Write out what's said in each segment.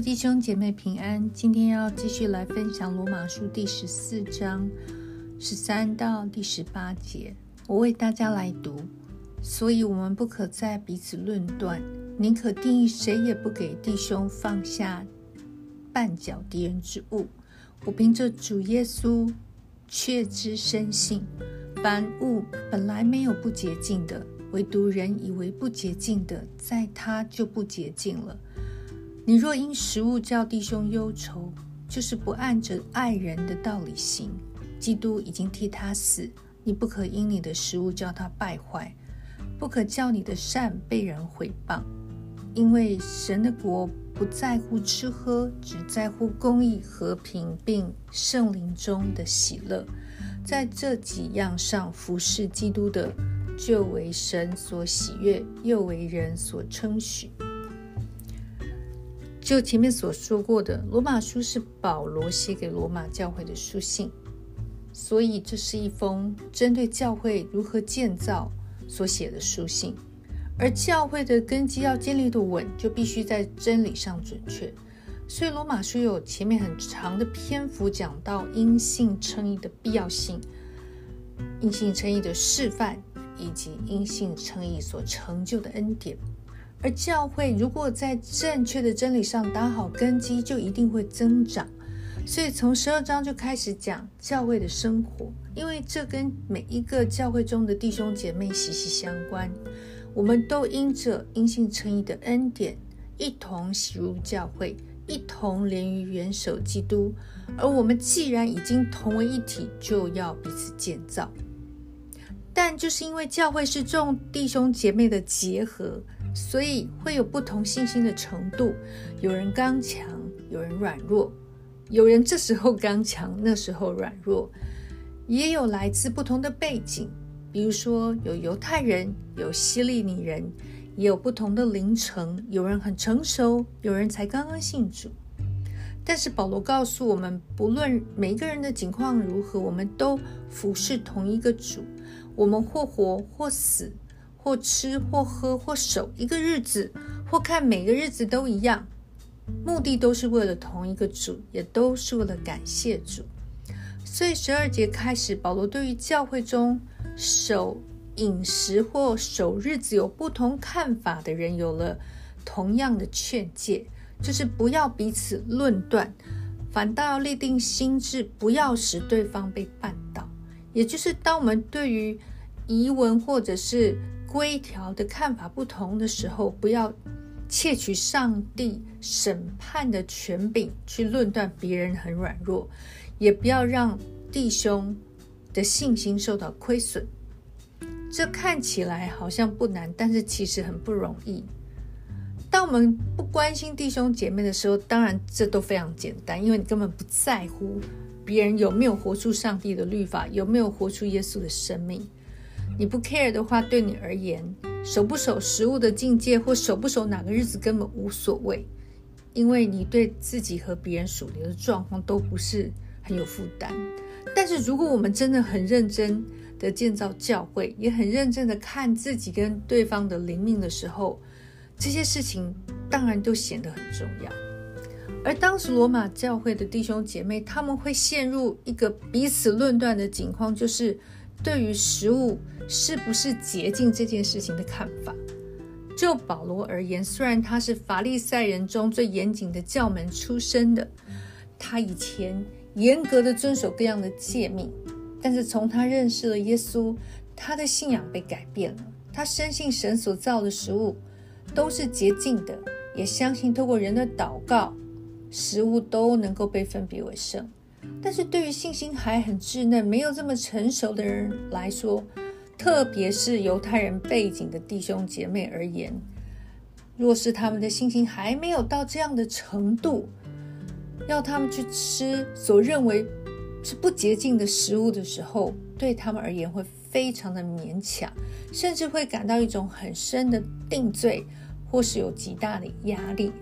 弟兄姐妹平安，今天要继续来分享罗马书第十四章十三到第十八节，我为大家来读。所以，我们不可再彼此论断，宁可定义谁也不给弟兄放下绊脚敌人之物。我凭着主耶稣确知深信，凡物本来没有不洁净的，唯独人以为不洁净的，在他就不洁净了。你若因食物叫弟兄忧愁，就是不按着爱人的道理行。基督已经替他死，你不可因你的食物叫他败坏，不可叫你的善被人毁谤。因为神的国不在乎吃喝，只在乎公义、和平，并圣灵中的喜乐。在这几样上服侍基督的，就为神所喜悦，又为人所称许。就前面所说过的，罗马书是保罗写给罗马教会的书信，所以这是一封针对教会如何建造所写的书信。而教会的根基要建立的稳，就必须在真理上准确。所以罗马书有前面很长的篇幅讲到因信称义的必要性、因信称义的示范，以及因信称义所成就的恩典。而教会如果在正确的真理上打好根基，就一定会增长。所以从十二章就开始讲教会的生活，因为这跟每一个教会中的弟兄姐妹息息相关。我们都因着因信称义的恩典，一同洗入教会，一同连于元首基督。而我们既然已经同为一体，就要彼此建造。但就是因为教会是众弟兄姐妹的结合。所以会有不同信心的程度，有人刚强，有人软弱，有人这时候刚强，那时候软弱，也有来自不同的背景，比如说有犹太人，有希利尼人，也有不同的灵程，有人很成熟，有人才刚刚信主。但是保罗告诉我们，不论每一个人的境况如何，我们都服侍同一个主，我们或活或死。或吃或喝或守一个日子，或看每个日子都一样，目的都是为了同一个主，也都是为了感谢主。所以十二节开始，保罗对于教会中守饮食或守日子有不同看法的人，有了同样的劝诫，就是不要彼此论断，反倒要立定心志，不要使对方被绊倒。也就是当我们对于疑文或者是规条的看法不同的时候，不要窃取上帝审判的权柄去论断别人很软弱，也不要让弟兄的信心受到亏损。这看起来好像不难，但是其实很不容易。当我们不关心弟兄姐妹的时候，当然这都非常简单，因为你根本不在乎别人有没有活出上帝的律法，有没有活出耶稣的生命。你不 care 的话，对你而言，守不守食物的境界，或守不守哪个日子根本无所谓，因为你对自己和别人属灵的状况都不是很有负担。但是，如果我们真的很认真的建造教会，也很认真的看自己跟对方的灵命的时候，这些事情当然都显得很重要。而当时罗马教会的弟兄姐妹，他们会陷入一个彼此论断的境况，就是对于食物。是不是洁净这件事情的看法？就保罗而言，虽然他是法利赛人中最严谨的教门出身的，他以前严格的遵守各样的诫命，但是从他认识了耶稣，他的信仰被改变了。他深信神所造的食物都是洁净的，也相信透过人的祷告，食物都能够被分别为圣。但是对于信心还很稚嫩、没有这么成熟的人来说，特别是犹太人背景的弟兄姐妹而言，若是他们的信心还没有到这样的程度，要他们去吃所认为是不洁净的食物的时候，对他们而言会非常的勉强，甚至会感到一种很深的定罪，或是有极大的压力。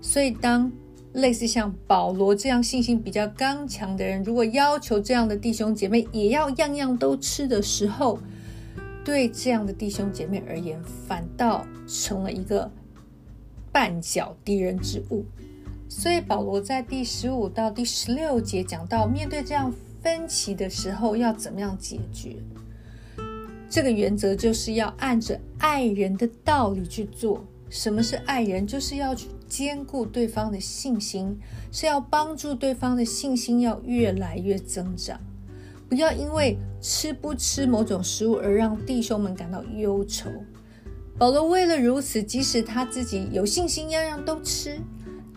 所以，当类似像保罗这样信心比较刚强的人，如果要求这样的弟兄姐妹也要样样都吃的时候，对这样的弟兄姐妹而言，反倒成了一个绊脚敌人之物。所以保罗在第十五到第十六节讲到，面对这样分歧的时候要怎么样解决。这个原则就是要按着爱人的道理去做。什么是爱人？就是要去兼顾对方的信心，是要帮助对方的信心要越来越增长。不要因为吃不吃某种食物而让弟兄们感到忧愁。保罗为了如此，即使他自己有信心样样都吃，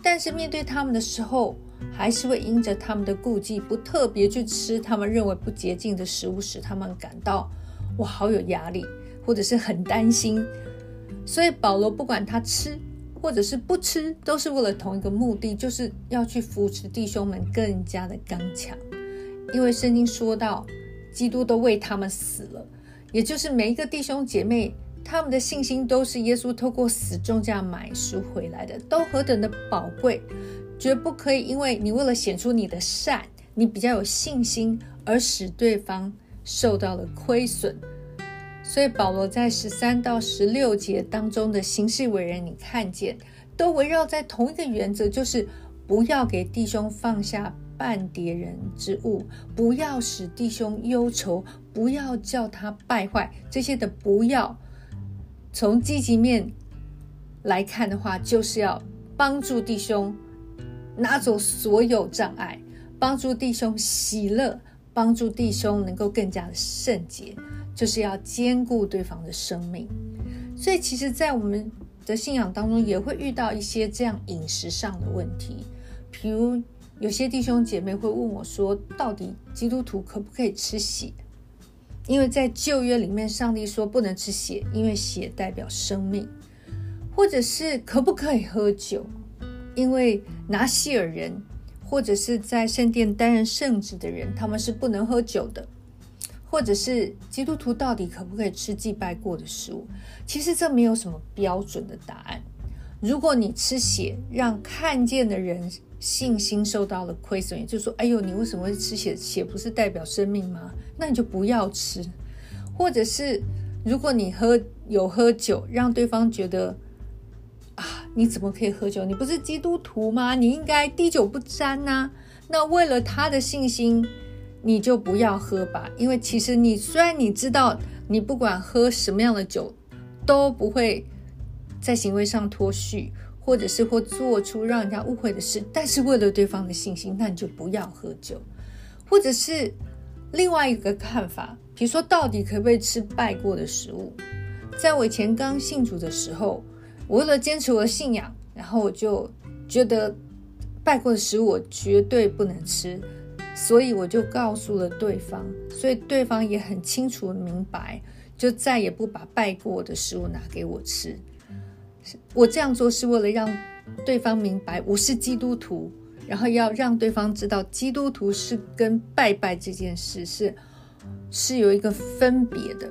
但是面对他们的时候，还是会因着他们的顾忌，不特别去吃他们认为不洁净的食物，使他们感到哇好有压力，或者是很担心。所以保罗不管他吃或者是不吃，都是为了同一个目的，就是要去扶持弟兄们更加的刚强。因为圣经说到，基督都为他们死了，也就是每一个弟兄姐妹，他们的信心都是耶稣透过死重价买赎回来的，都何等的宝贵，绝不可以因为你为了显出你的善，你比较有信心，而使对方受到了亏损。所以保罗在十三到十六节当中的行事为人，你看见都围绕在同一个原则，就是不要给弟兄放下。半叠人之物，不要使弟兄忧愁，不要叫他败坏。这些的不要，从积极面来看的话，就是要帮助弟兄拿走所有障碍，帮助弟兄喜乐，帮助弟兄能够更加的圣洁，就是要兼顾对方的生命。所以，其实，在我们的信仰当中，也会遇到一些这样饮食上的问题，比如。有些弟兄姐妹会问我说：“到底基督徒可不可以吃血？”因为在旧约里面，上帝说不能吃血，因为血代表生命；或者是可不可以喝酒？因为拿西尔人或者是在圣殿担任圣职的人，他们是不能喝酒的；或者是基督徒到底可不可以吃祭拜过的食物？其实这没有什么标准的答案。如果你吃血，让看见的人。信心受到了亏损，也就是说，哎呦，你为什么会吃血？血不是代表生命吗？那你就不要吃。或者是，如果你喝有喝酒，让对方觉得啊，你怎么可以喝酒？你不是基督徒吗？你应该滴酒不沾呐。那为了他的信心，你就不要喝吧。因为其实你虽然你知道，你不管喝什么样的酒，都不会在行为上脱序。或者是或做出让人家误会的事，但是为了对方的信心，那你就不要喝酒。或者是另外一个看法，比如说到底可不可以吃拜过的食物？在我以前刚信主的时候，我为了坚持我的信仰，然后我就觉得拜过的食物我绝对不能吃，所以我就告诉了对方，所以对方也很清楚明白，就再也不把拜过的食物拿给我吃。我这样做是为了让对方明白我是基督徒，然后要让对方知道基督徒是跟拜拜这件事是是有一个分别的。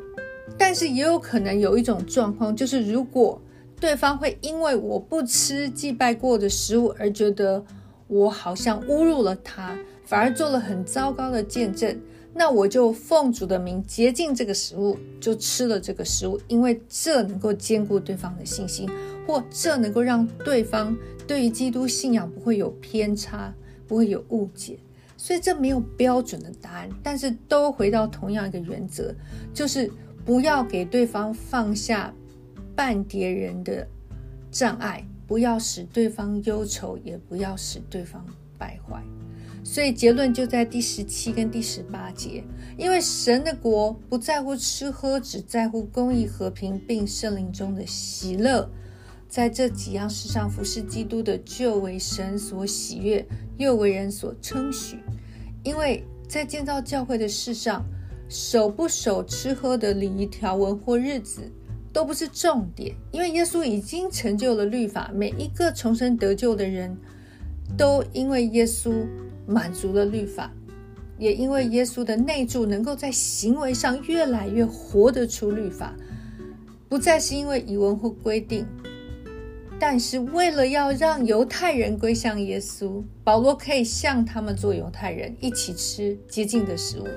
但是也有可能有一种状况，就是如果对方会因为我不吃祭拜过的食物而觉得我好像侮辱了他，反而做了很糟糕的见证。那我就奉主的名洁净这个食物，就吃了这个食物，因为这能够兼顾对方的信心，或这能够让对方对于基督信仰不会有偏差，不会有误解。所以这没有标准的答案，但是都回到同样一个原则，就是不要给对方放下半叠人的障碍，不要使对方忧愁，也不要使对方败坏。所以结论就在第十七跟第十八节，因为神的国不在乎吃喝，只在乎公义、和平，并圣灵中的喜乐。在这几样事上服侍基督的，就为神所喜悦，又为人所称许。因为在建造教会的事上，守不守吃喝的礼仪条文或日子，都不是重点，因为耶稣已经成就了律法，每一个重生得救的人都因为耶稣。满足了律法，也因为耶稣的内住能够在行为上越来越活得出律法，不再是因为以文或规定，但是为了要让犹太人归向耶稣，保罗可以向他们做犹太人一起吃洁净的食物；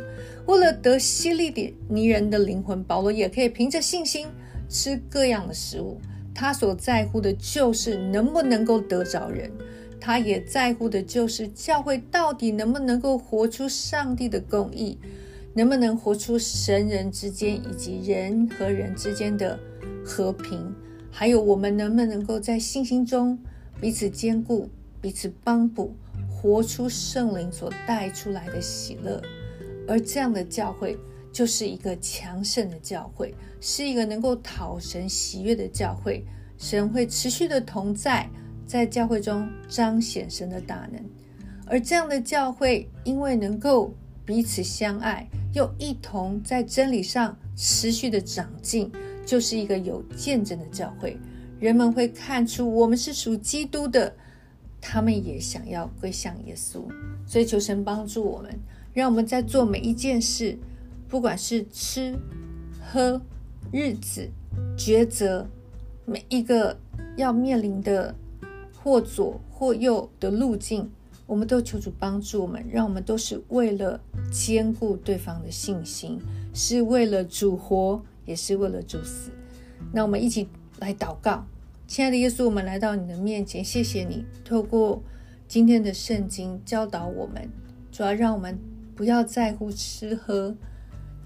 为了得希利的尼人的灵魂，保罗也可以凭着信心吃各样的食物。他所在乎的就是能不能够得着人。他也在乎的就是教会到底能不能够活出上帝的公义，能不能活出神人之间以及人和人之间的和平，还有我们能不能够在信心中彼此兼顾、彼此帮补，活出圣灵所带出来的喜乐。而这样的教会就是一个强盛的教会，是一个能够讨神喜悦的教会。神会持续的同在，在教会中彰显神的大能。而这样的教会，因为能够彼此相爱，又一同在真理上持续的长进，就是一个有见证的教会。人们会看出我们是属基督的，他们也想要归向耶稣。所以求神帮助我们，让我们在做每一件事，不管是吃、喝、日子、抉择。每一个要面临的或左或右的路径，我们都求主帮助我们，让我们都是为了兼顾对方的信心，是为了主活，也是为了主死。那我们一起来祷告，亲爱的耶稣，我们来到你的面前，谢谢你透过今天的圣经教导我们，主要让我们不要在乎吃喝，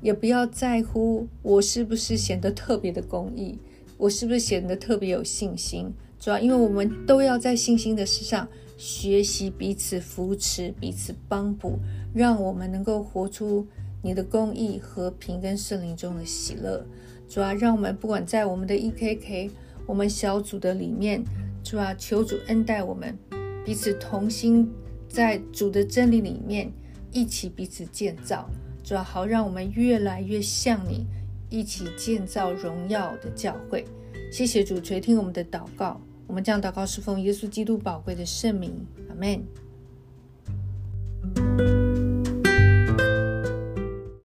也不要在乎我是不是显得特别的公义。我是不是显得特别有信心？主要因为我们都要在信心的事上学习，彼此扶持，彼此帮补，让我们能够活出你的公义、和平跟圣灵中的喜乐。主要让我们不管在我们的 EKK、我们小组的里面，主要求主恩待我们，彼此同心，在主的真理里面一起彼此建造。主要好让我们越来越像你。一起建造荣耀的教会，谢谢主垂听我们的祷告。我们将祷告是奉耶稣基督宝贵的圣名，阿门。